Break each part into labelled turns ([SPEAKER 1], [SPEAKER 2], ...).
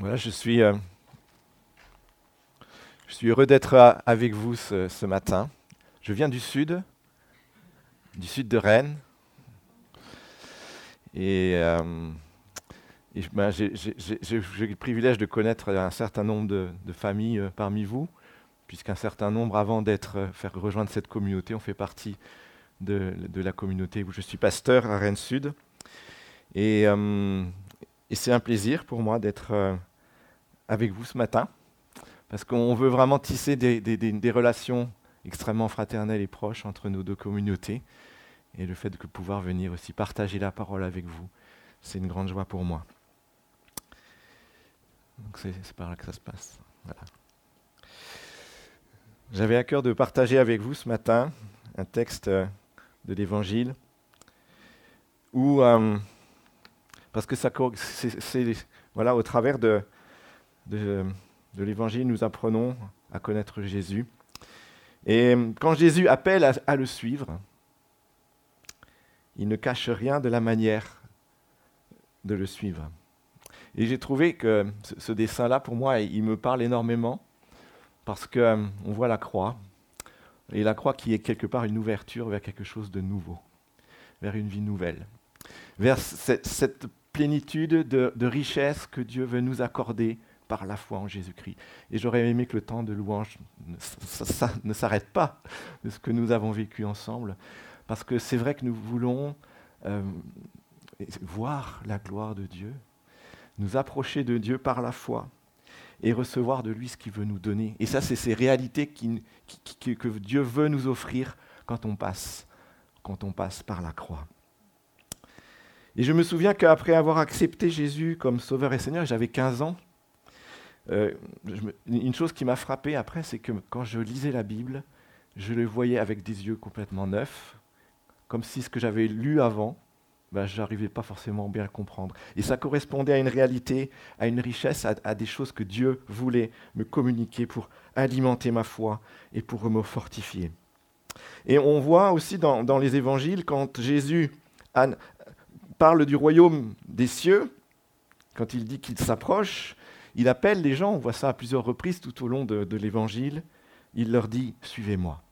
[SPEAKER 1] Voilà, je suis, euh, je suis heureux d'être euh, avec vous ce, ce matin. Je viens du sud, du sud de Rennes. Et, euh, ben, j'ai le privilège de connaître un certain nombre de, familles euh, parmi vous, puisqu'un certain nombre, avant d'être faire rejoindre cette communauté, ont fait partie de, de la communauté où je suis pasteur à Rennes Sud. Et, et c'est un plaisir pour moi d'être euh, avec vous ce matin, parce qu'on veut vraiment tisser des, relations extrêmement fraternelles et proches entre nos deux communautés. Et le fait de pouvoir venir aussi partager la parole avec vous, c'est une grande joie pour moi. Donc c'est c'est par là que ça se passe. Voilà. J'avais à cœur de partager avec vous ce matin un texte euh, de l'Évangile où, euh, parce que c'est- voilà, au travers de, de, l'Évangile, nous apprenons à connaître Jésus. Et quand Jésus appelle à, le suivre, il ne cache rien de la manière de le suivre. Et j'ai trouvé que ce, dessin-là, pour moi, il me parle énormément parce qu'on voit la croix, et la croix qui est quelque part une ouverture vers quelque chose de nouveau, vers une vie nouvelle, vers cette plénitude de, de richesse que Dieu veut nous accorder par la foi en Jésus-Christ. Et j'aurais aimé que le temps de louange ne, s'arrête pas de ce que nous avons vécu ensemble, parce que c'est vrai que nous voulons euh, voir la gloire de Dieu, nous approcher de Dieu par la foi et recevoir de lui ce qu'il veut nous donner. Et ça, c'est ces réalités que Dieu veut nous offrir quand on passe, quand on passe par la croix. Et je me souviens qu'après avoir accepté Jésus comme Sauveur et Seigneur, j'avais 15 ans. euh, une chose qui m'a frappé après, c'est que quand je lisais la Bible, je le voyais avec des yeux complètement neufs, comme si ce que j'avais lu avant, ben, je n'arrivais pas forcément bien à comprendre. Et ça correspondait à une réalité, à une richesse, à, des choses que Dieu voulait me communiquer pour alimenter ma foi et pour me fortifier. Et on voit aussi dans, dans les évangiles, quand Jésus parle du royaume des cieux, quand il dit qu'il s'approche, il appelle les gens, on voit ça à plusieurs reprises tout au long de, l'évangile, il leur dit, suivez-moi,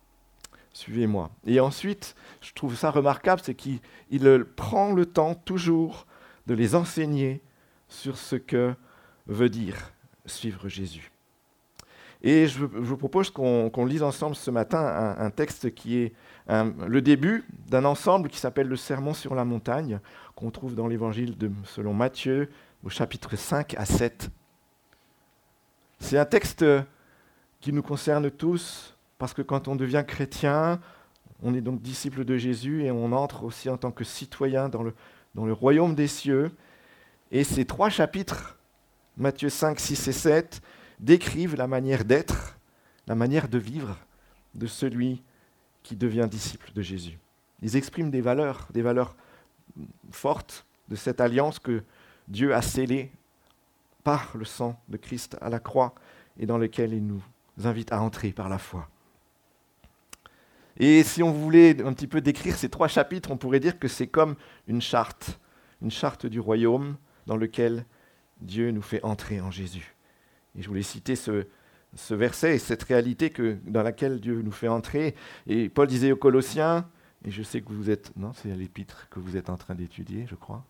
[SPEAKER 1] suivez-moi. Et ensuite, je trouve ça remarquable, c'est qu'il il, prend le temps toujours de les enseigner sur ce que veut dire suivre Jésus. Et je, vous propose qu'on lise ensemble ce matin un texte qui est un- le début d'un ensemble qui s'appelle le Sermon sur la montagne, qu'on trouve dans l'évangile selon Matthieu au chapitre 5 à 7. C'est un texte qui nous concerne tous, parce que quand on devient chrétien, on est donc disciple de Jésus et on entre aussi en tant que citoyen dans le, dans le royaume des cieux. Et ces trois chapitres, Matthieu 5, 6 et 7, décrivent la manière d'être, la manière de vivre de celui qui devient disciple de Jésus. Ils expriment des valeurs, des valeurs fortes de cette alliance que Dieu a scellée par le sang de Christ à la croix et dans lequel il nous invite à entrer par la foi. Et si on voulait un petit peu décrire ces trois chapitres, on pourrait dire que c'est comme une charte, une charte du royaume dans lequel Dieu nous fait entrer en Jésus. Et je voulais citer ce, ce verset et cette réalité dans laquelle Dieu nous fait entrer. Et Paul disait aux Colossiens, et je sais que vous êtes, non, c'est l'épître que vous êtes en train d'étudier, je crois.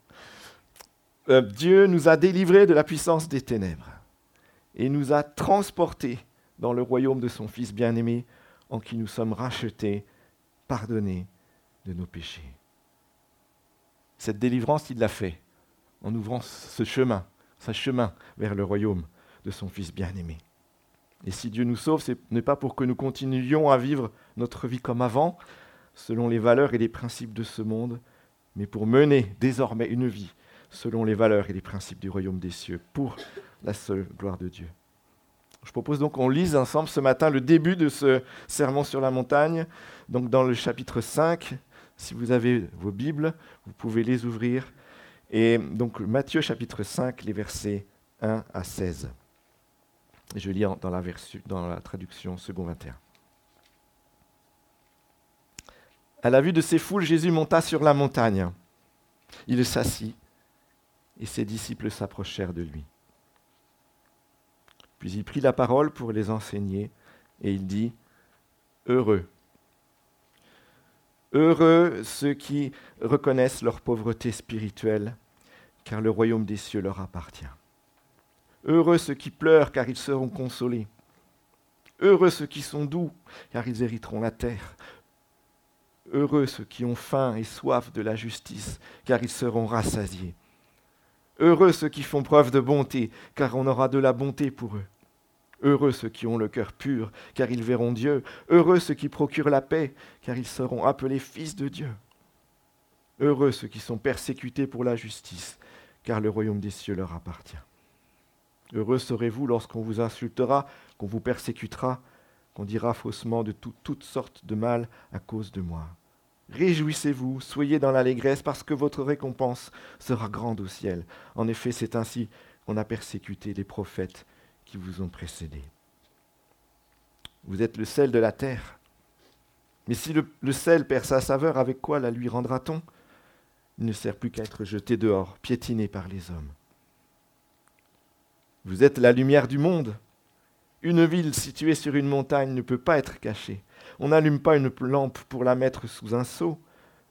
[SPEAKER 1] Euh, Dieu nous a délivrés de la puissance des ténèbres et nous a transportés dans le royaume de son Fils bien-aimé, en qui nous sommes rachetés, pardonnés de nos péchés. Cette délivrance, il l'a fait en ouvrant ce chemin, ce chemin vers le royaume de son Fils bien-aimé. Et si Dieu nous sauve, ce n'est pas pour que nous continuions à vivre notre vie comme avant, selon les valeurs et les principes de ce monde, mais pour mener désormais une vie selon les valeurs et les principes du royaume des cieux, pour la seule gloire de Dieu. Je propose donc qu'on lise ensemble ce matin le début de ce sermon sur la montagne, donc dans le chapitre 5. Si vous avez vos Bibles, vous pouvez les ouvrir. Et donc Matthieu chapitre 5, les versets 1 à 16. Je lis dans la, dans la traduction second 21. À la vue de ces foules, Jésus monta sur la montagne. Il s'assit et ses disciples s'approchèrent de lui. Puis il prit la parole pour les enseigner, et il dit, Heureux. Heureux ceux qui reconnaissent leur pauvreté spirituelle, car le royaume des cieux leur appartient. Heureux ceux qui pleurent, car ils seront consolés. Heureux ceux qui sont doux, car ils hériteront la terre. Heureux ceux qui ont faim et soif de la justice, car ils seront rassasiés. Heureux ceux qui font preuve de bonté, car on aura de la bonté pour eux. Heureux ceux qui ont le cœur pur, car ils verront Dieu. Heureux ceux qui procurent la paix, car ils seront appelés fils de Dieu. Heureux ceux qui sont persécutés pour la justice, car le royaume des cieux leur appartient. Heureux serez-vous lorsqu'on vous insultera, qu'on vous persécutera, qu'on dira faussement de toutes sortes de mal à cause de moi. Réjouissez-vous, soyez dans l'allégresse, parce que votre récompense sera grande au ciel. En effet, c'est ainsi qu'on a persécuté les prophètes qui vous ont précédés. Vous êtes le sel de la terre. Mais si le, le sel perd sa saveur, avec quoi la lui rendra-t-on? Il ne sert plus qu'à être jeté dehors, piétiné par les hommes. Vous êtes la lumière du monde. Une ville située sur une montagne ne peut pas être cachée. On n'allume pas une lampe pour la mettre sous un seau,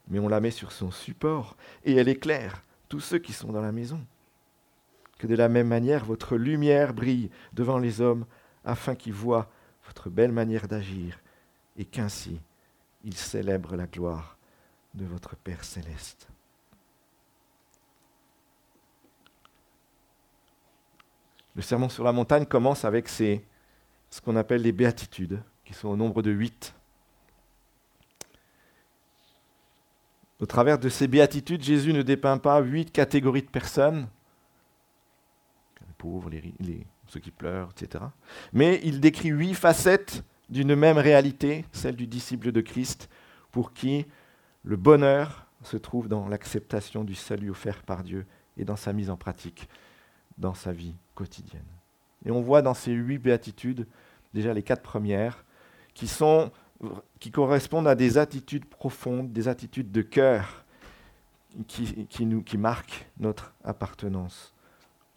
[SPEAKER 1] mais on la met sur son support, et elle éclaire tous ceux qui sont dans la maison. Que de la même manière votre lumière brille devant les hommes, afin qu'ils voient votre belle manière d'agir, et qu'ainsi ils célèbrent la gloire de votre Père céleste. Le sermon sur la montagne commence avec ce qu'on appelle les béatitudes, qui sont au nombre de huit. Au travers de ces béatitudes, Jésus ne dépeint pas huit catégories de personnes, les pauvres, les, ceux qui pleurent, etc. Mais il décrit huit facettes d'une même réalité, celle du disciple de Christ, pour qui le bonheur se trouve dans l'acceptation du salut offert par Dieu et dans sa mise en pratique dans sa vie Et on voit dans ces huit béatitudes, déjà les quatre premières, qui, correspondent à des attitudes profondes, des attitudes de cœur qui, qui marquent notre appartenance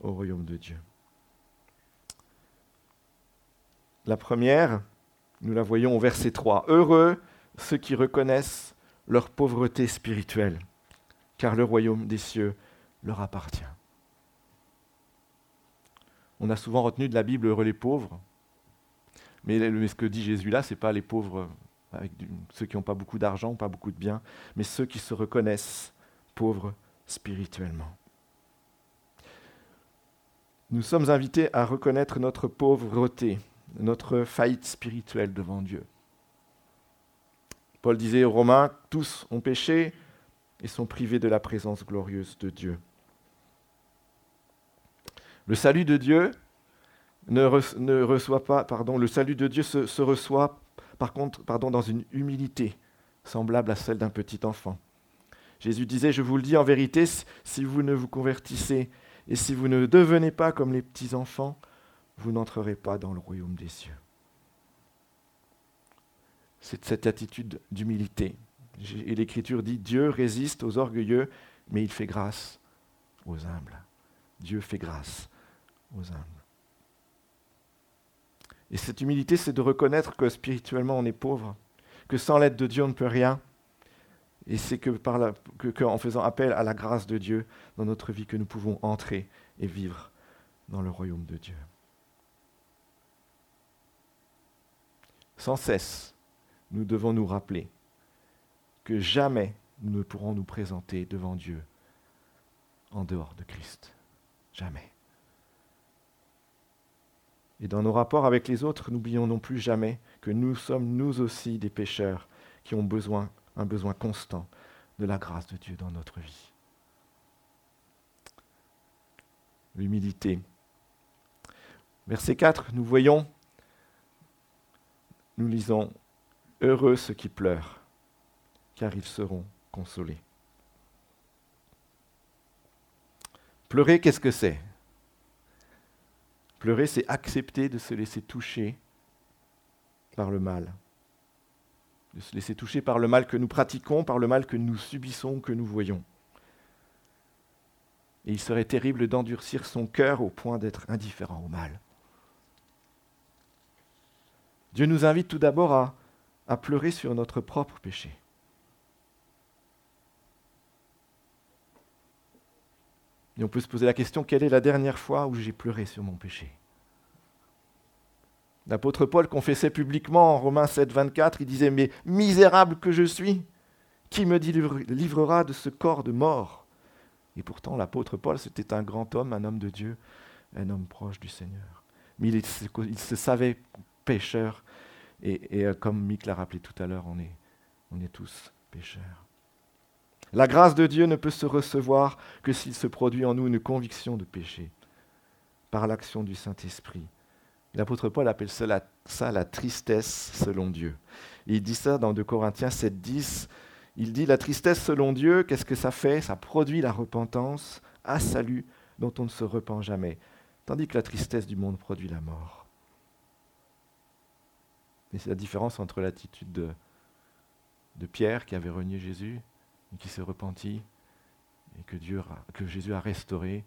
[SPEAKER 1] au royaume de Dieu. La première, nous la voyons au verset 3. Heureux ceux qui reconnaissent leur pauvreté spirituelle, car le royaume des cieux leur appartient. On a souvent retenu de la Bible heureux les pauvres. Mais ce que dit Jésus là, ce n'est pas les pauvres, ceux qui n'ont pas beaucoup d'argent, pas beaucoup de biens, mais ceux qui se reconnaissent pauvres spirituellement. Nous sommes invités à reconnaître notre pauvreté, notre faillite spirituelle devant Dieu. Paul disait aux Romains, tous ont péché et sont privés de la présence glorieuse de Dieu. Le salut de Dieu ne, reçoit pas, pardon, le salut de Dieu se, reçoit par contre dans une humilité semblable à celle d'un petit enfant. Jésus disait, je vous le dis en vérité, si vous ne vous convertissez et si vous ne devenez pas comme les petits enfants, vous n'entrerez pas dans le royaume des cieux. C'est cette attitude d'humilité. Et l'Écriture dit, Dieu résiste aux orgueilleux, mais il fait grâce aux humbles. Dieu fait grâce Et cette humilité, c'est de reconnaître que spirituellement on est pauvre, que sans l'aide de Dieu on ne peut rien. Et c'est que, par en faisant appel à la grâce de Dieu dans notre vie que nous pouvons entrer et vivre dans le royaume de Dieu. Sans cesse, nous devons nous rappeler que jamais nous ne pourrons nous présenter devant Dieu en dehors de Christ. Jamais. Et dans nos rapports avec les autres, n'oublions non plus jamais que nous sommes nous aussi des pécheurs qui ont besoin, un besoin constant de la grâce de Dieu dans notre vie. L'humilité. Verset 4, nous voyons, nous lisons, Heureux ceux qui pleurent, car ils seront consolés. Pleurer, qu'est-ce que c'est? Pleurer, c'est accepter de se laisser toucher par le mal. De se laisser toucher par le mal que nous pratiquons, par le mal que nous subissons, que nous voyons. Et il serait terrible d'endurcir son cœur au point d'être indifférent au mal. Dieu nous invite tout d'abord à, à pleurer sur notre propre péché. Et on peut se poser la question, quelle est la dernière fois où j'ai pleuré sur mon péché? L'apôtre Paul confessait publiquement en Romains 7, 24, il disait, mais misérable que je suis, qui me livrera de ce corps de mort? Et pourtant, l'apôtre Paul, c'était un grand homme, un homme de Dieu, un homme proche du Seigneur. Mais il, se savait pécheur, et, euh, comme Mick l'a rappelé tout à l'heure, on est, on est tous pécheurs. La grâce de Dieu ne peut se recevoir que s'il se produit en nous une conviction de péché, par l'action du Saint-Esprit. L'apôtre Paul appelle ça la, tristesse selon Dieu. il dit ça dans 2 Corinthiens 7, 10. Il dit la tristesse selon Dieu, qu'est-ce que ça fait? Ça produit la repentance à salut dont on ne se repent jamais, tandis que la tristesse du monde produit la mort. Et c'est la différence entre l'attitude de, de Pierre qui avait renié Jésus qui s'est repenti et que, Jésus a restauré,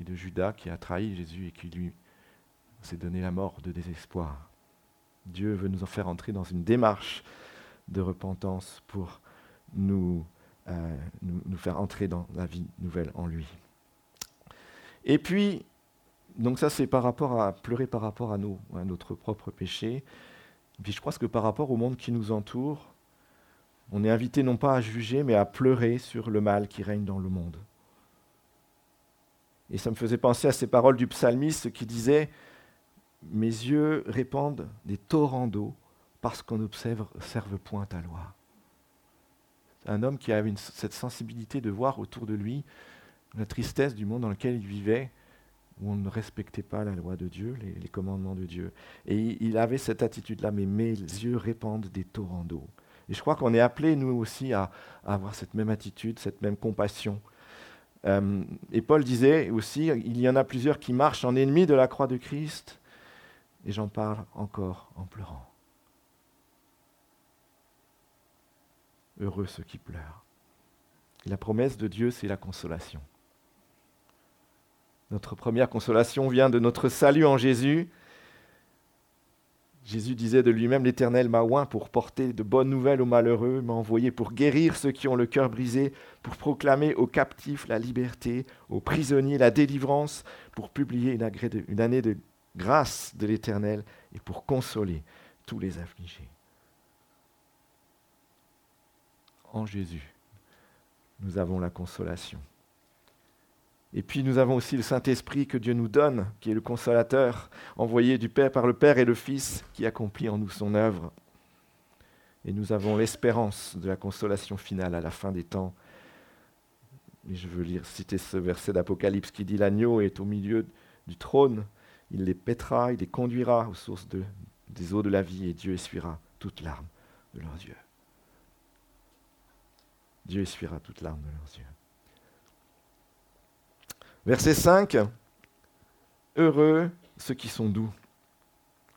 [SPEAKER 1] et de Judas qui a trahi Jésus et qui lui s'est donné la mort de désespoir. Dieu veut nous en faire entrer dans une démarche de repentance pour nous, euh, faire entrer dans la vie nouvelle en lui. Et puis, donc ça c'est par rapport à pleurer par rapport à, notre propre péché. puis je crois que par rapport au monde qui nous entoure, on est invité non pas à juger, mais à pleurer sur le mal qui règne dans le monde. Et ça me faisait penser à ces paroles du psalmiste qui disait Mes yeux répandent des torrents d'eau parce qu'on n'observe point ta loi. Un homme qui avait cette sensibilité de voir autour de lui la tristesse du monde dans lequel il vivait, où on ne respectait pas la loi de Dieu, les, commandements de Dieu. Et il, avait cette attitude-là, mais mes yeux répandent des torrents d'eau. Et je crois qu'on est appelé, nous aussi, à, avoir cette même attitude, cette même compassion. Euh, et Paul disait aussi, il y en a plusieurs qui marchent en ennemis de la croix de Christ, et j'en parle encore en pleurant. Heureux ceux qui pleurent. la promesse de Dieu, c'est la consolation. Notre première consolation vient de notre salut en Jésus, Jésus disait de lui-même, l'Éternel m'a oint pour porter de bonnes nouvelles aux malheureux, m'a envoyé pour guérir ceux qui ont le cœur brisé, pour proclamer aux captifs la liberté, aux prisonniers la délivrance, pour publier une, année de grâce de l'Éternel et pour consoler tous les affligés. En Jésus, nous avons la consolation. Et puis nous avons aussi le Saint-Esprit que Dieu nous donne, qui est le consolateur, envoyé du Père par le Père et le Fils, qui accomplit en nous son œuvre. Et nous avons l'espérance de la consolation finale à la fin des temps. Et je veux lire, citer ce verset d'Apocalypse qui dit L'agneau est au milieu du trône, il les pètera, il les conduira aux sources des eaux de la vie, et Dieu essuiera toute larme de leurs yeux. Dieu essuiera toute larme de leurs yeux. Verset 5. Heureux ceux qui sont doux.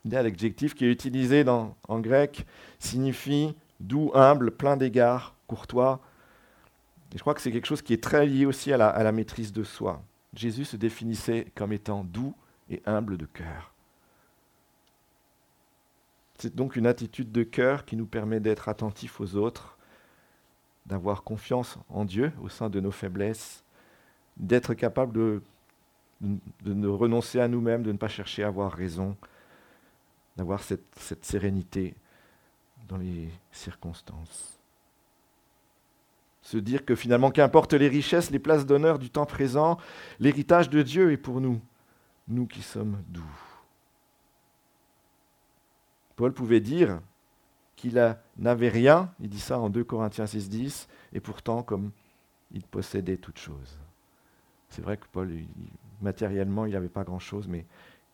[SPEAKER 1] L'adjectif qui est utilisé en grec signifie doux, humble, plein d'égards, courtois. Et je crois que c'est quelque chose qui est très lié aussi à la maîtrise de soi. Jésus se définissait comme étant doux et humble de cœur. C'est donc une attitude de cœur qui nous permet d'être attentifs aux autres, d'avoir confiance en Dieu au sein de nos faiblesses d'être capable de, de, renoncer à nous-mêmes, de ne pas chercher à avoir raison, d'avoir cette, cette sérénité dans les circonstances. Se dire que finalement, qu'importe les richesses, les places d'honneur du temps présent, l'héritage de Dieu est pour nous, nous qui sommes doux. Paul pouvait dire qu'il n'avait rien, il dit ça en 2 Corinthiens 6, 10, et pourtant comme il possédait toutes choses. C'est vrai que Paul, matériellement, il n'avait pas grand-chose, mais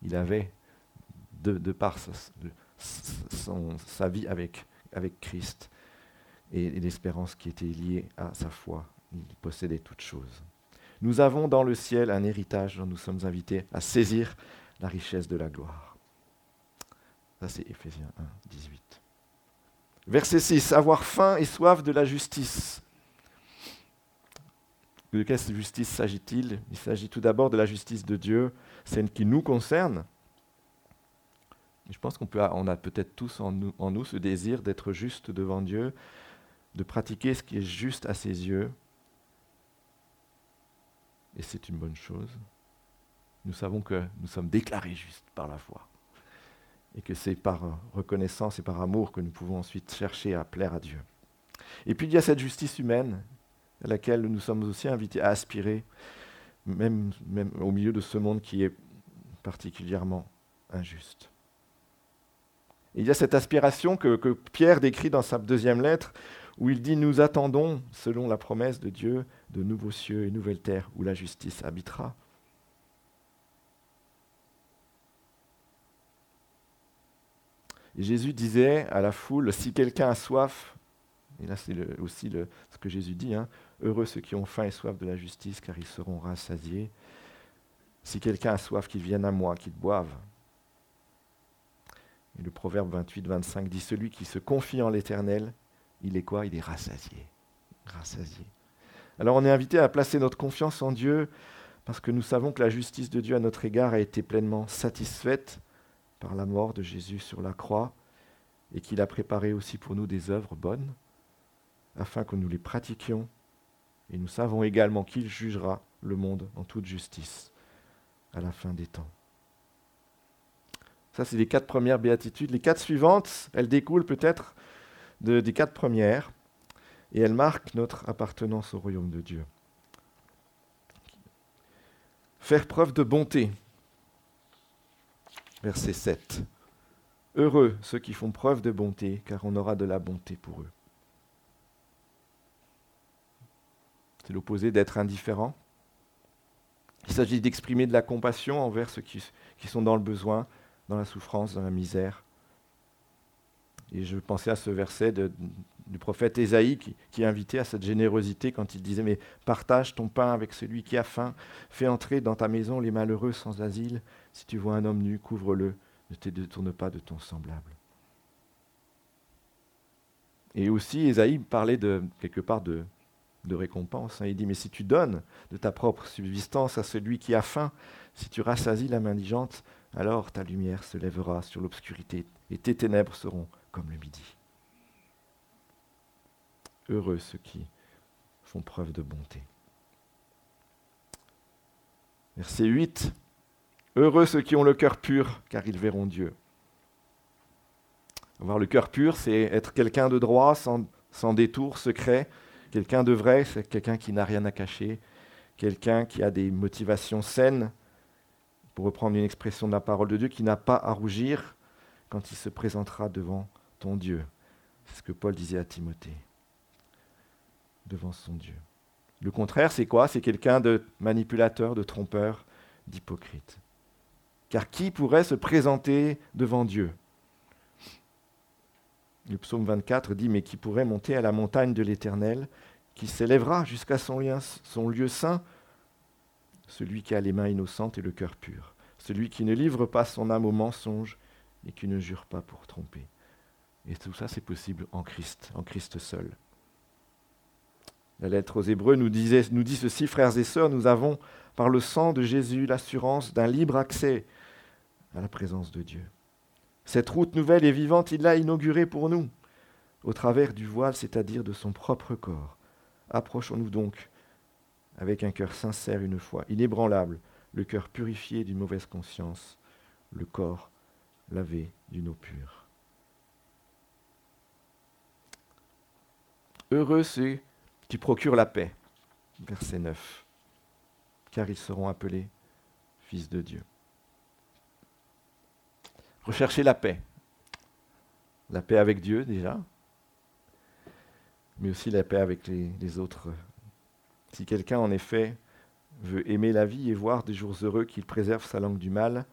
[SPEAKER 1] il avait, de, par sa, vie avec, avec Christ et, et l'espérance qui était liée à sa foi, il possédait toutes choses. Nous avons dans le ciel un héritage dont nous sommes invités à saisir la richesse de la gloire. Ça, c'est Éphésiens 1, 18. Verset 6. Avoir faim et soif de la justice de quelle justice s'agit-il? Il s'agit tout d'abord de la justice de Dieu, celle qui nous concerne. Je pense qu'on peut, on a peut-être tous en nous, en nous ce désir d'être juste devant Dieu, de pratiquer ce qui est juste à ses yeux. Et c'est une bonne chose. Nous savons que nous sommes déclarés justes par la foi. Et que c'est par reconnaissance et par amour que nous pouvons ensuite chercher à plaire à Dieu. Et puis il y a cette justice humaine à laquelle nous sommes aussi invités à aspirer, même, au milieu de ce monde qui est particulièrement injuste. il y a cette aspiration que, Pierre décrit dans sa deuxième lettre, où il dit Nous attendons, selon la promesse de Dieu, de nouveaux cieux et nouvelles terres où la justice habitera. Jésus disait à la foule, si quelqu'un a soif, et là c'est aussi ce que Jésus dit, hein, heureux ceux qui ont faim et soif de la justice, car ils seront rassasiés. Si quelqu'un a soif, qu'il vienne à moi, qu'il boive. Et le proverbe 28-25 dit, celui qui se confie en l'Éternel, il est quoi? Il est rassasié. Rassasié. Alors on est invité à placer notre confiance en Dieu parce que nous savons que la justice de Dieu à notre égard a été pleinement satisfaite par la mort de Jésus sur la croix et qu'il a préparé aussi pour nous des œuvres bonnes afin que nous les pratiquions. Et nous savons également qu'il jugera le monde en toute justice à la fin des temps. Ça, c'est les quatre premières béatitudes. Les quatre suivantes, elles découlent peut-être des quatre premières et elles marquent notre appartenance au royaume de Dieu. Faire preuve de bonté, verset 7. Heureux ceux qui font preuve de bonté, car on aura de la bonté pour eux. L'opposé d'être indifférent. Il s'agit d'exprimer de la compassion envers ceux qui, sont dans le besoin, dans la souffrance, dans la misère. Et je pensais à ce verset du prophète Ésaïe qui, qui invitait à cette générosité quand il disait Mais partage ton pain avec celui qui a faim, fais entrer dans ta maison les malheureux sans asile, si tu vois un homme nu, couvre-le, ne te détourne pas de ton semblable. Et aussi, Ésaïe parlait de, quelque part de, de récompense. Hein. Il dit, mais si tu donnes de ta propre subsistance à celui qui a faim, si tu rassasies la main mendigeante, alors ta lumière se lèvera sur l'obscurité et tes ténèbres seront comme le midi. Heureux ceux qui font preuve de bonté. Verset 8. Heureux ceux qui ont le cœur pur, car ils verront Dieu. Avoir le cœur pur, c'est être quelqu'un de droit, sans détour, secret. Quelqu'un de vrai, c'est quelqu'un qui n'a rien à cacher, quelqu'un qui a des motivations saines, pour reprendre une expression de la parole de Dieu, qui n'a pas à rougir quand il se présentera devant ton Dieu. C'est ce que Paul disait à Timothée. Devant son Dieu. Le contraire, c'est quoi? C'est quelqu'un de manipulateur, de trompeur, d'hypocrite. Car qui pourrait se présenter devant Dieu? Le psaume 24 dit, mais qui pourrait monter à la montagne de l'Éternel, qui s'élèvera jusqu'à son, son lieu saint Celui qui a les mains innocentes et le cœur pur, celui qui ne livre pas son âme au mensonge et qui ne jure pas pour tromper. Et tout ça, c'est possible en Christ, en Christ seul. La lettre aux Hébreux nous, disait, nous dit ceci, frères et sœurs, nous avons, par le sang de Jésus, l'assurance d'un libre accès à la présence de Dieu. Cette route nouvelle et vivante, il l'a inaugurée pour nous, au travers du voile, c'est-à-dire de son propre corps. Approchons-nous donc avec un cœur sincère une fois, inébranlable, le cœur purifié d'une mauvaise conscience, le corps lavé d'une eau pure. Heureux ceux qui procurent la paix, verset 9, car ils seront appelés fils de Dieu. Recherchez la paix. La paix avec Dieu déjà, mais aussi la paix avec les, autres. Si quelqu'un en effet veut aimer la vie et voir des jours heureux, qu'il préserve sa langue du mal,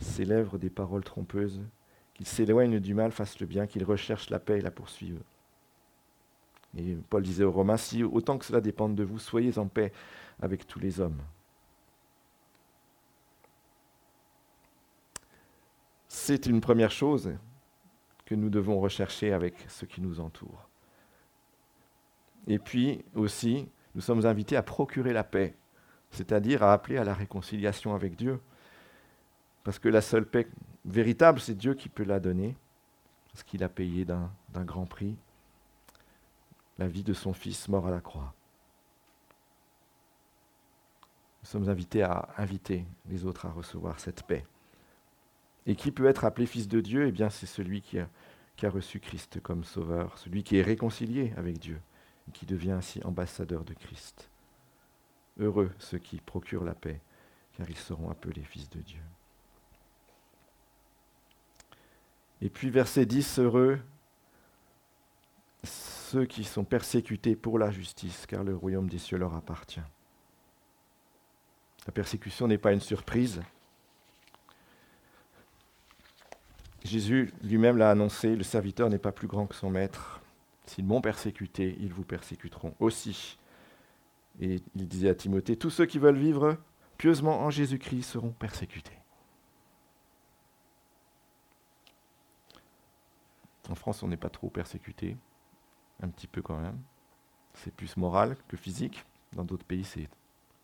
[SPEAKER 1] ses lèvres des paroles trompeuses, qu'il s'éloigne du mal, fasse le bien, qu'il recherche la paix et la poursuive. Et Paul disait aux Romains, si autant que cela dépende de vous, soyez en paix avec tous les hommes. C'est une première chose que nous devons rechercher avec ce qui nous entoure. Et puis aussi, nous sommes invités à procurer la paix, c'est-à-dire à appeler à la réconciliation avec Dieu. Parce que la seule paix véritable, c'est Dieu qui peut la donner, parce qu'il a payé d'un grand prix la vie de son Fils mort à la croix. Nous sommes invités à inviter les autres à recevoir cette paix. Et qui peut être appelé fils de Dieu? Eh bien, c'est celui qui a, reçu Christ comme sauveur, celui qui est réconcilié avec Dieu, qui devient ainsi ambassadeur de Christ. Heureux ceux qui procurent la paix, car ils seront appelés fils de Dieu. Et puis verset 10, heureux ceux qui sont persécutés pour la justice, car le royaume des cieux leur appartient. La persécution n'est pas une surprise. Jésus lui-même l'a annoncé, le serviteur n'est pas plus grand que son maître. S'ils m'ont persécuté, ils vous persécuteront aussi. Et il disait à Timothée, tous ceux qui veulent vivre pieusement en Jésus-Christ seront persécutés. En France, on n'est pas trop persécuté, un petit peu quand même. C'est plus moral que physique. Dans d'autres pays, c'est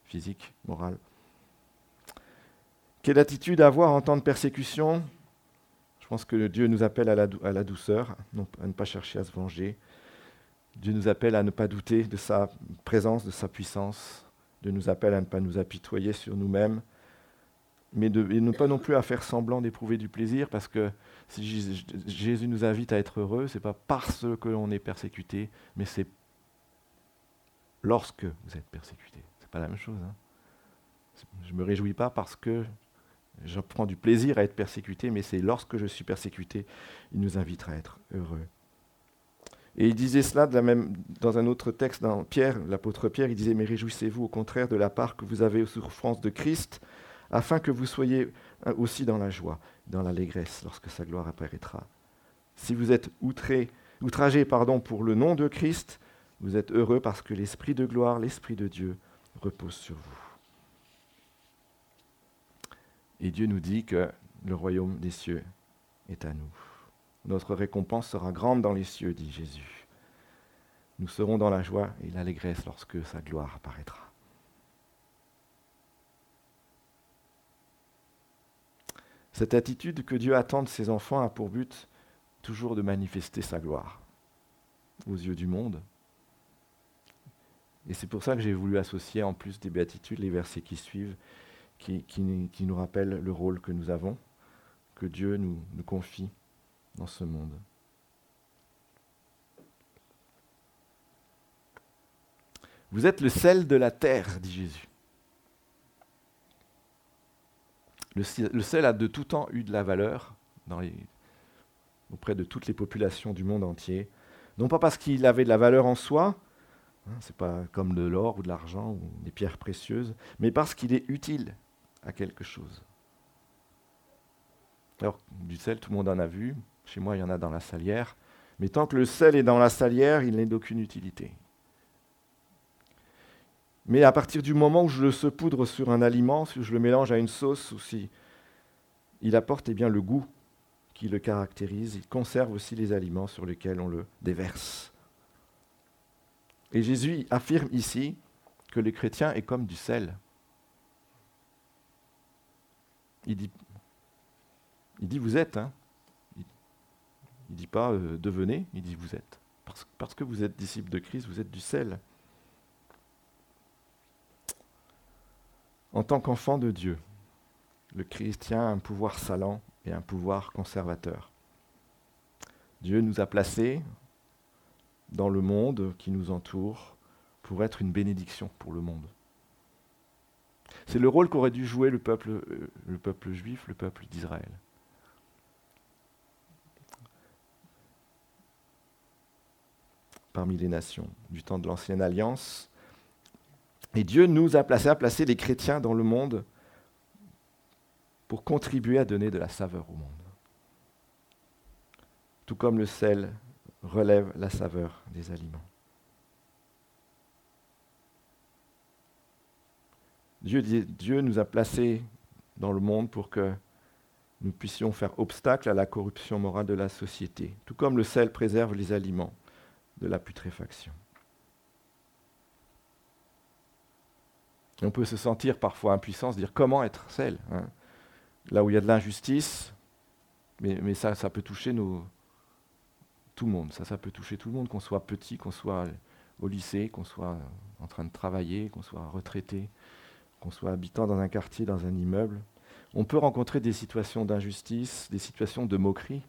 [SPEAKER 1] physique, moral. Quelle attitude avoir en temps de persécution? Je pense que Dieu nous appelle à la, douceur, à ne pas chercher à se venger. Dieu nous appelle à ne pas douter de sa présence, de sa puissance. Dieu nous appelle à ne pas nous apitoyer sur nous-mêmes, mais de, et ne pas non plus à faire semblant d'éprouver du plaisir, parce que si Jésus nous invite à être heureux, ce n'est pas parce que l'on est persécuté, mais c'est lorsque vous êtes persécuté. Ce n'est pas la même chose. Hein. Je ne me réjouis pas parce que je prends du plaisir à être persécuté, mais c'est lorsque je suis persécuté, il nous invite à être heureux. Et il disait cela dans un autre texte, dans Pierre, l'apôtre Pierre, il disait, mais réjouissez-vous au contraire de la part que vous avez aux souffrances de Christ, afin que vous soyez aussi dans la joie, dans l'allégresse, lorsque sa gloire apparaîtra. Si vous êtes outragé pardon, pour le nom de Christ, vous êtes heureux parce que l'Esprit de gloire, l'Esprit de Dieu repose sur vous. Et Dieu nous dit que le royaume des cieux est à nous. Notre récompense sera grande dans les cieux, dit Jésus. Nous serons dans la joie et l'allégresse lorsque sa gloire apparaîtra. Cette attitude que Dieu attend de ses enfants a pour but toujours de manifester sa gloire aux yeux du monde. Et c'est pour ça que j'ai voulu associer en plus des béatitudes les versets qui suivent qui, nous rappelle le rôle que nous avons, que Dieu nous, confie dans ce monde. Vous êtes le sel de la terre, dit Jésus. Le, sel a de tout temps eu de la valeur auprès de toutes les populations du monde entier. Non pas parce qu'il avait de la valeur en soi, hein, c'est pas comme de l'or ou de l'argent ou des pierres précieuses, mais parce qu'il est utile à quelque chose. Alors, du sel, tout le monde en a vu. Chez moi, il y en a dans la salière. Mais tant que le sel est dans la salière, il n'est d'aucune utilité. Mais à partir du moment où je le saupoudre sur un aliment, si je le mélange à une sauce, si il apporte eh bien, le goût qui le caractérise, il conserve aussi les aliments sur lesquels on le déverse. Et Jésus affirme ici que le chrétien est comme du sel. Il dit, vous êtes. Hein. Il ne dit pas euh, devenez, il dit vous êtes. Parce, parce que vous êtes disciple de Christ, vous êtes du sel. En tant qu'enfant de Dieu, le chrétien a un pouvoir salant et un pouvoir conservateur. Dieu nous a placés dans le monde qui nous entoure pour être une bénédiction pour le monde. C'est le rôle qu'aurait dû jouer le peuple, euh, le peuple juif, le peuple d'Israël. Parmi les nations du temps de l'Ancienne Alliance. Et Dieu nous a placés, à placer les chrétiens dans le monde pour contribuer à donner de la saveur au monde. Tout comme le sel relève la saveur des aliments. Dieu, nous a placés dans le monde pour que nous puissions faire obstacle à la corruption morale de la société, tout comme le sel préserve les aliments de la putréfaction. on peut se sentir parfois impuissant, se dire comment être sel hein? Là où il y a de l'injustice, Mais, ça, peut toucher tout le monde. Ça peut toucher tout le monde, qu'on soit petit, qu'on soit au lycée, qu'on soit en train de travailler, qu'on soit retraité, qu'on soit habitant dans un quartier, dans un immeuble. On peut rencontrer des situations d'injustice, des situations de moquerie,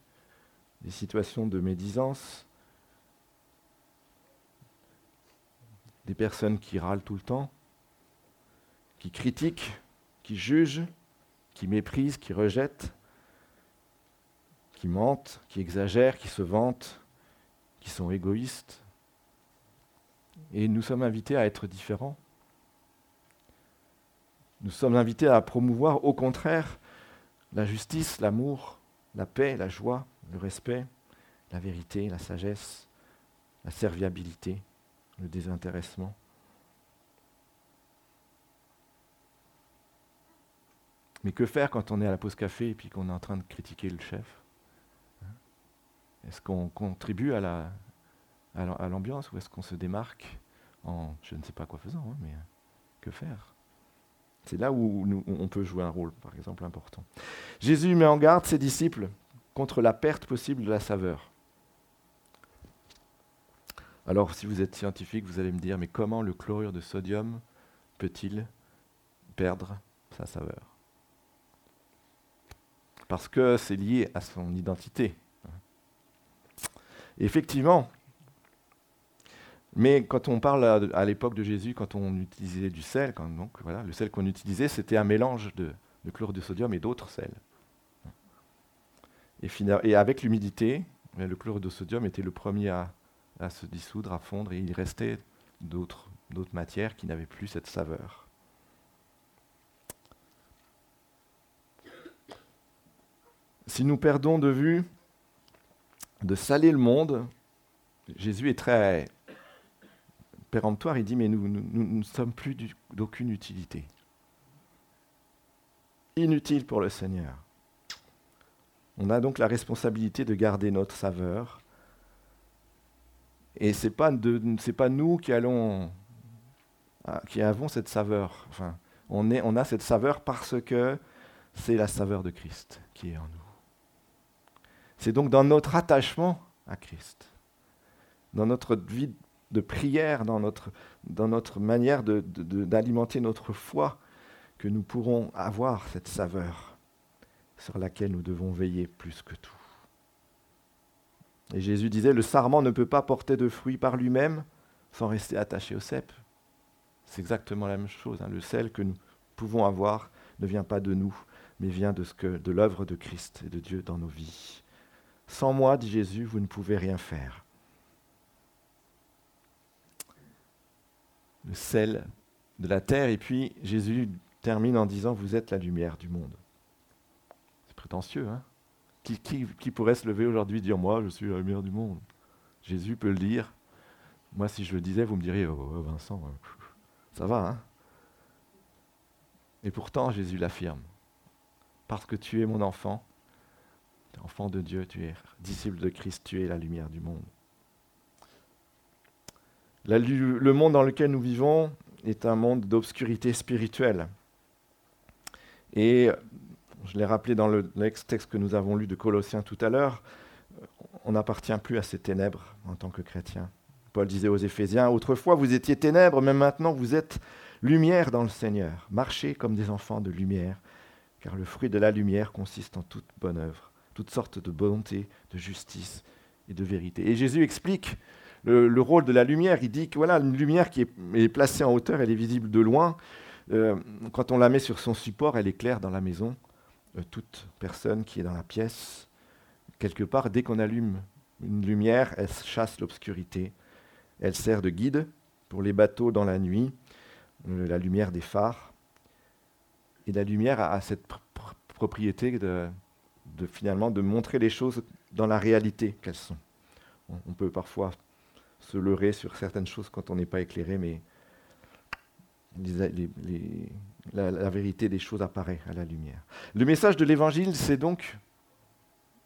[SPEAKER 1] des situations de médisance, des personnes qui râlent tout le temps, qui critiquent, qui jugent, qui méprisent, qui rejettent, qui mentent, qui exagèrent, qui se vantent, qui sont égoïstes. Et nous sommes invités à être différents. Nous sommes invités à promouvoir au contraire la justice, l'amour, la paix, la joie, le respect, la vérité, la sagesse, la serviabilité, le désintéressement. Mais que faire quand on est à la pause café et puis qu'on est en train de critiquer le chef hein? Est-ce qu'on contribue à, la, à l'ambiance ou est-ce qu'on se démarque en je ne sais pas quoi faisant hein, Mais que faire? C'est là où on peut jouer un rôle, par exemple, important. Jésus met en garde ses disciples contre la perte possible de la saveur. Alors, si vous êtes scientifique, vous allez me dire, mais comment le chlorure de sodium peut-il perdre sa saveur? Parce que c'est lié à son identité. Effectivement, mais quand on parle à, l'époque de Jésus, quand on utilisait du sel, donc, voilà, le sel qu'on utilisait, c'était un mélange de, chlore de sodium et d'autres sels. Et, et avec l'humidité, le chlore de sodium était le premier à, à, se dissoudre, à fondre, et il restait d'autres matières qui n'avaient plus cette saveur. Si nous perdons de vue de saler le monde, Jésus est très péremptoire, il dit, mais nous ne sommes plus d'aucune utilité. Inutile pour le Seigneur. On a donc la responsabilité de garder notre saveur. Et ce n'est pas, pas nous qui, allons, ah, qui avons cette saveur. Enfin, on, est, on a cette saveur parce que c'est la saveur de Christ qui est en nous. C'est donc dans notre attachement à Christ, dans notre vie de prière, dans notre, dans notre manière d'alimenter notre foi, que nous pourrons avoir cette saveur sur laquelle nous devons veiller plus que tout. Et Jésus disait, le sarment ne peut pas porter de fruits par lui-même sans rester attaché au cep. C'est exactement la même chose. Hein. Le sel que nous pouvons avoir ne vient pas de nous, mais vient de, ce que, de l'œuvre de Christ et de Dieu dans nos vies. Sans moi, dit Jésus, vous ne pouvez rien faire. Le sel de la terre. Et puis Jésus termine en disant, vous êtes la lumière du monde. C'est prétentieux, hein qui, pourrait se lever aujourd'hui et dire, moi, je suis la lumière du monde? Jésus peut le dire. Moi, si je le disais, vous me diriez, oh, oh Vincent, euh, ça va, hein Et pourtant, Jésus l'affirme. Parce que tu es mon enfant, enfant de Dieu, tu es disciple de Christ, tu es la lumière du monde le monde dans lequel nous vivons est un monde d'obscurité spirituelle. Et je l'ai rappelé dans le texte que nous avons lu de Colossiens tout à l'heure, on n'appartient plus à ces ténèbres en tant que chrétien. Paul disait aux Éphésiens, autrefois vous étiez ténèbres, mais maintenant vous êtes lumière dans le Seigneur. Marchez comme des enfants de lumière, car le fruit de la lumière consiste en toute bonne œuvre, toutes sortes de bonté, de justice et de vérité. Et Jésus explique le, rôle de la lumière. Il dit que voilà, une lumière qui est, placée en hauteur, elle est visible de loin. Euh, quand on la met sur son support, elle éclaire dans la maison euh, toute personne qui est dans la pièce. Quelque part, dès qu'on allume une lumière, elle chasse l'obscurité. Elle sert de guide pour les bateaux dans la nuit, euh, la lumière des phares. Et la lumière a, cette propriété de, finalement de montrer les choses dans la réalité qu'elles sont. on peut parfois se leurrer sur certaines choses quand on n'est pas éclairé, mais la, vérité des choses apparaît à la lumière. Le message de l'Évangile, c'est donc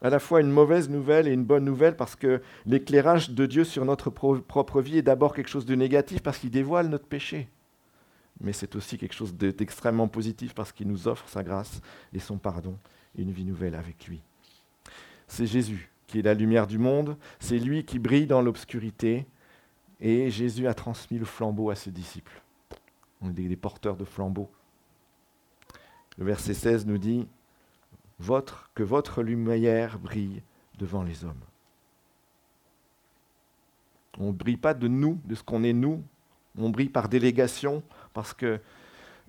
[SPEAKER 1] à la fois une mauvaise nouvelle et une bonne nouvelle parce que l'éclairage de Dieu sur notre propre vie est d'abord quelque chose de négatif parce qu'il dévoile notre péché. Mais c'est aussi quelque chose d'extrêmement positif parce qu'il nous offre sa grâce et son pardon et une vie nouvelle avec lui. c'est Jésus qui est la lumière du monde, c'est lui qui brille dans l'obscurité, et Jésus a transmis le flambeau à ses disciples. On est des porteurs de flambeaux. Le verset 16 nous dit votre, que votre lumière brille devant les hommes. On ne brille pas de nous, de ce qu'on est nous, on brille par délégation, parce que,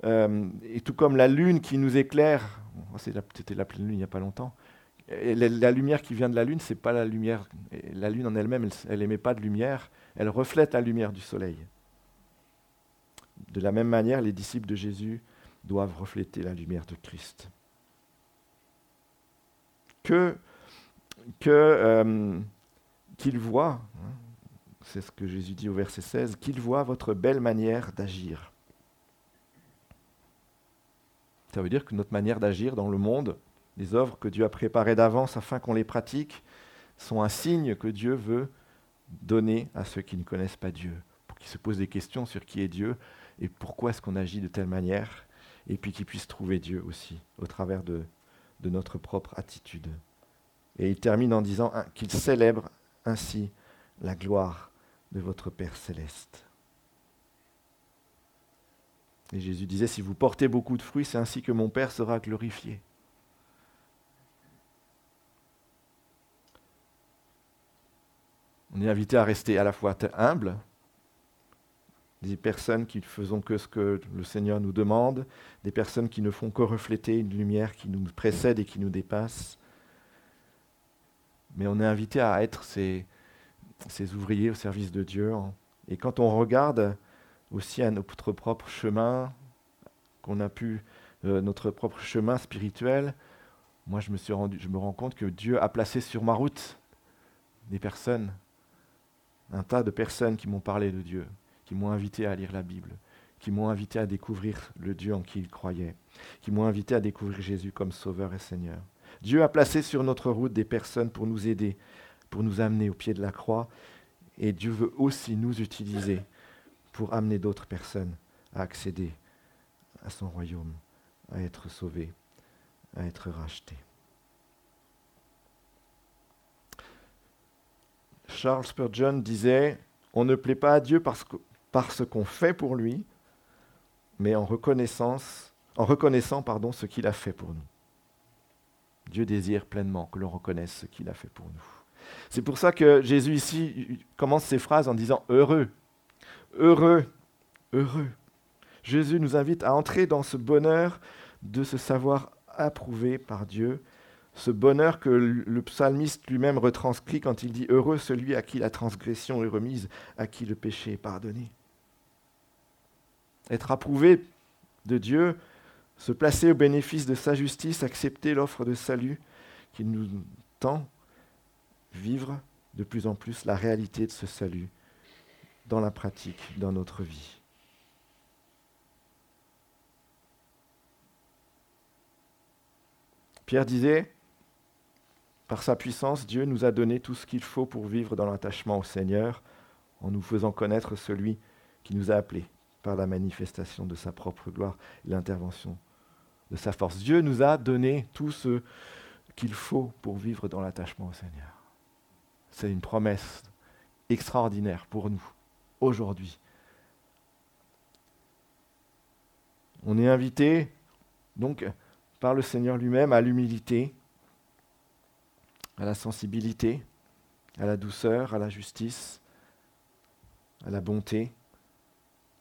[SPEAKER 1] euh, et tout comme la lune qui nous éclaire, c'était la pleine lune il n'y a pas longtemps, la, lumière qui vient de la lune, c'est pas la lumière, la lune en elle-même, elle n'émet pas de lumière, elle reflète la lumière du soleil. De la même manière, les disciples de Jésus doivent refléter la lumière de Christ. Que, euh, qu'il voit, hein, c'est ce que Jésus dit au verset 16, qu'il voit votre belle manière d'agir. Ça veut dire que notre manière d'agir dans le monde, les œuvres que Dieu a préparées d'avance afin qu'on les pratique, sont un signe que Dieu veut donner à ceux qui ne connaissent pas Dieu, pour qu'ils se posent des questions sur qui est Dieu et pourquoi est-ce qu'on agit de telle manière, et puis qu'ils puissent trouver Dieu aussi au travers de, de notre propre attitude. Et il termine en disant qu'il célèbre ainsi la gloire de votre Père céleste. Et Jésus disait, si vous portez beaucoup de fruits, c'est ainsi que mon Père sera glorifié. On est invité à rester à la fois humble, des personnes qui ne faisons que ce que le Seigneur nous demande, des personnes qui ne font que refléter une lumière qui nous précède et qui nous dépasse. Mais on est invité à être ces, ouvriers au service de Dieu. Et quand on regarde aussi à notre propre chemin, qu'on a pu, euh, notre propre chemin spirituel, moi je me, suis rendu, je me rends compte que Dieu a placé sur ma route des personnes, un tas de personnes qui m'ont parlé de Dieu, qui m'ont invité à lire la Bible, qui m'ont invité à découvrir le Dieu en qui ils croyaient, qui m'ont invité à découvrir Jésus comme Sauveur et Seigneur. Dieu a placé sur notre route des personnes pour nous aider, pour nous amener au pied de la croix, et Dieu veut aussi nous utiliser pour amener d'autres personnes à accéder à son royaume, à être sauvés, à être rachetés. Charles Spurgeon disait, on ne plaît pas à Dieu parce, ce qu'on fait pour lui, mais en, reconnaissance, en reconnaissant pardon, ce qu'il a fait pour nous. Dieu désire pleinement que l'on reconnaisse ce qu'il a fait pour nous. C'est pour ça que Jésus ici commence ses phrases en disant heureux, heureux, heureux. Jésus nous invite à entrer dans ce bonheur de se savoir approuvé par Dieu ce bonheur que le psalmiste lui-même retranscrit quand il dit Heureux celui à qui la transgression est remise, à qui le péché est pardonné. Être approuvé de Dieu, se placer au bénéfice de sa justice, accepter l'offre de salut qu'il nous tend, vivre de plus en plus la réalité de ce salut dans la pratique, dans notre vie. Pierre disait, par sa puissance, Dieu nous a donné tout ce qu'il faut pour vivre dans l'attachement au Seigneur, en nous faisant connaître celui qui nous a appelés par la manifestation de sa propre gloire et l'intervention de sa force. Dieu nous a donné tout ce qu'il faut pour vivre dans l'attachement au Seigneur. C'est une promesse extraordinaire pour nous, aujourd'hui. On est invité, donc, par le Seigneur lui-même à l'humilité, à la sensibilité, à la douceur, à la justice, à la bonté,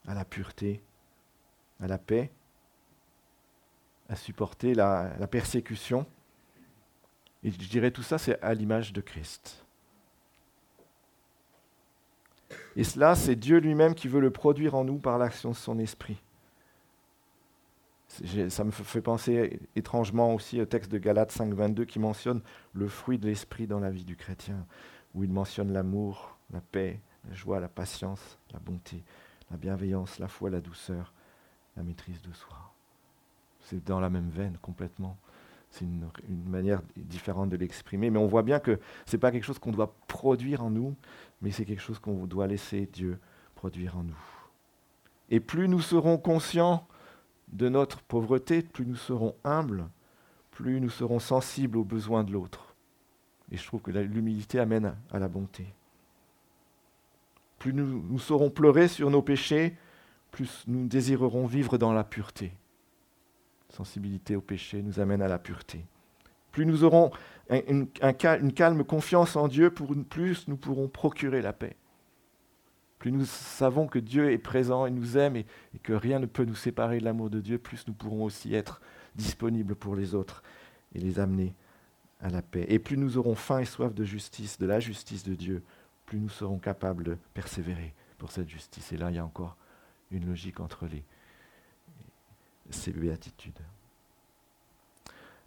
[SPEAKER 1] à la pureté, à la paix, à supporter la, persécution. Et je dirais tout ça, c'est à l'image de Christ. Et cela, c'est Dieu lui-même qui veut le produire en nous par l'action de son esprit. Ça me fait penser étrangement aussi au texte de Galates 5.22 qui mentionne le fruit de l'esprit dans la vie du chrétien, où il mentionne l'amour, la paix, la joie, la patience, la bonté, la bienveillance, la foi, la douceur, la maîtrise de soi. C'est dans la même veine complètement. C'est une, une, manière différente de l'exprimer, mais on voit bien que ce n'est pas quelque chose qu'on doit produire en nous, mais c'est quelque chose qu'on doit laisser Dieu produire en nous. Et plus nous serons conscients de notre pauvreté, plus nous serons humbles, plus nous serons sensibles aux besoins de l'autre. Et je trouve que l'humilité amène à la bonté. Plus nous, saurons pleurer sur nos péchés, plus nous désirerons vivre dans la pureté. Sensibilité au péché nous amène à la pureté. Plus nous aurons une, calme confiance en Dieu, plus nous pourrons procurer la paix. Plus nous savons que Dieu est présent et nous aime et, que rien ne peut nous séparer de l'amour de Dieu, plus nous pourrons aussi être disponibles pour les autres et les amener à la paix. Et plus nous aurons faim et soif de justice, de la justice de Dieu, plus nous serons capables de persévérer pour cette justice. Et là, il y a encore une logique entre les, ces béatitudes.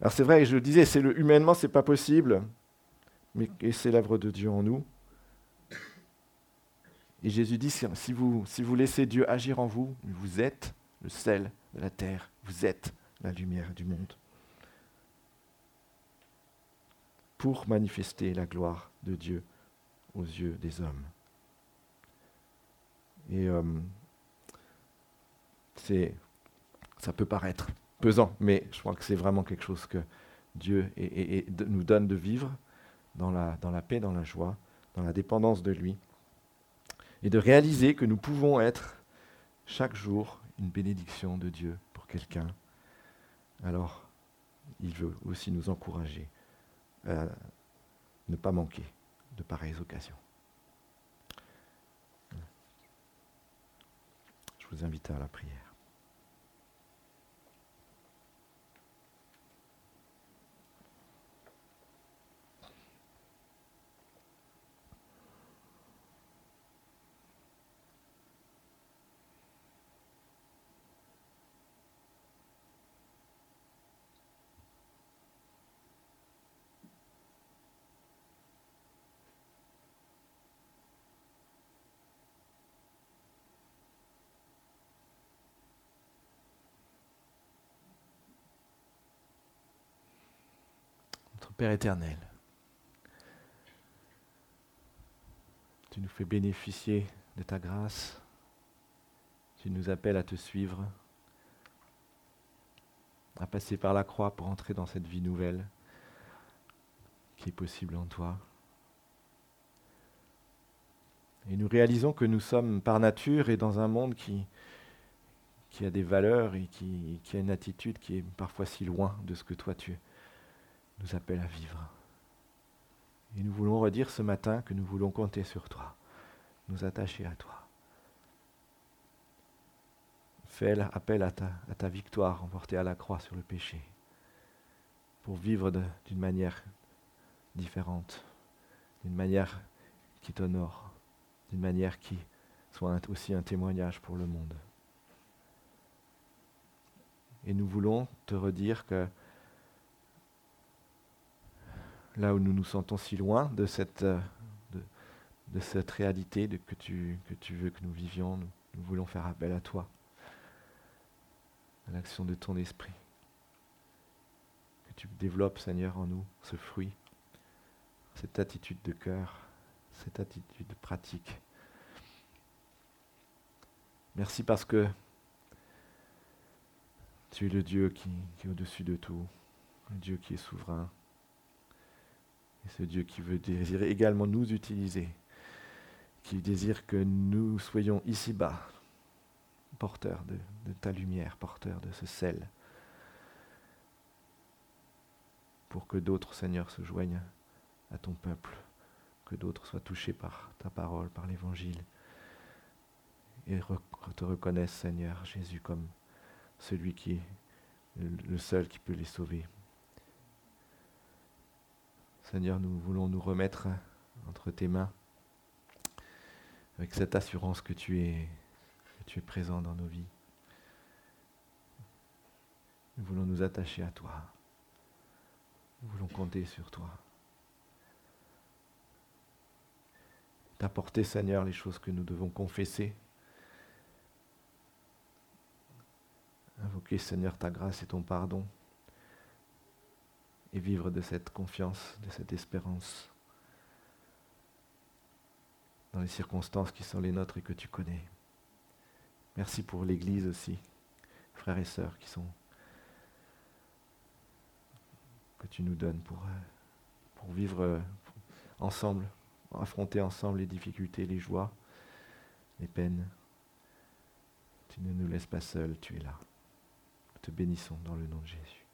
[SPEAKER 1] Alors c'est vrai, je le disais, c'est le, humainement, c'est pas possible, mais c'est l'œuvre de Dieu en nous. Et Jésus dit, si vous, laissez Dieu agir en vous, vous êtes le sel de la terre, vous êtes la lumière du monde. Pour manifester la gloire de Dieu aux yeux des hommes. Et euh, ça peut paraître pesant, mais je crois que c'est vraiment quelque chose que Dieu nous donne de vivre dans la paix, dans la joie, dans la dépendance de lui, et de réaliser que nous pouvons être chaque jour une bénédiction de Dieu pour quelqu'un. Alors, il veut aussi nous encourager à ne pas manquer de pareilles occasions. Je vous invite à la prière. Père éternel, tu nous fais bénéficier de ta grâce, tu nous appelles à te suivre, à passer par la croix pour entrer dans cette vie nouvelle qui est possible en toi. Et nous réalisons que nous sommes par nature et dans un monde qui, a des valeurs et qui, qui a une attitude qui est parfois si loin de ce que toi tu es nous appelle à vivre. Et nous voulons redire ce matin que nous voulons compter sur toi, nous attacher à toi. Fais appel à ta, à ta victoire emportée à la croix sur le péché, pour vivre d'une manière différente, d'une manière qui t'honore, d'une manière qui soit aussi un témoignage pour le monde. Et nous voulons te redire que là où nous nous sentons si loin de cette, euh, de, cette réalité que, tu, que tu veux que nous vivions, nous, nous voulons faire appel à toi, à l'action de ton esprit. Que tu développes, Seigneur, en nous ce fruit, cette attitude de cœur, cette attitude pratique. Merci parce que tu es le Dieu qui, qui est au-dessus de tout, le Dieu qui est souverain, et ce Dieu qui veut désirer également nous utiliser, qui désire que nous soyons ici-bas, porteurs de, ta lumière, porteurs de ce sel, pour que d'autres, Seigneur, se joignent à ton peuple, que d'autres soient touchés par ta parole, par l'évangile, et te reconnaissent, Seigneur Jésus, comme celui qui est le seul qui peut les sauver. Seigneur, nous voulons nous remettre entre tes mains avec cette assurance que tu es, présent dans nos vies. Nous voulons nous attacher à toi. Nous voulons compter sur toi. T'apporter, Seigneur, les choses que nous devons confesser. Invoquer, Seigneur, ta grâce et ton pardon et vivre de cette confiance, de cette espérance dans les circonstances qui sont les nôtres et que tu connais. Merci pour l'Église aussi, frères et sœurs qui sont que tu nous donnes pour, pour pour vivre euh, ensemble, affronter ensemble les difficultés, les joies, les peines. Tu ne nous laisses pas seuls, tu es là. Nous te bénissons dans le nom de Jésus.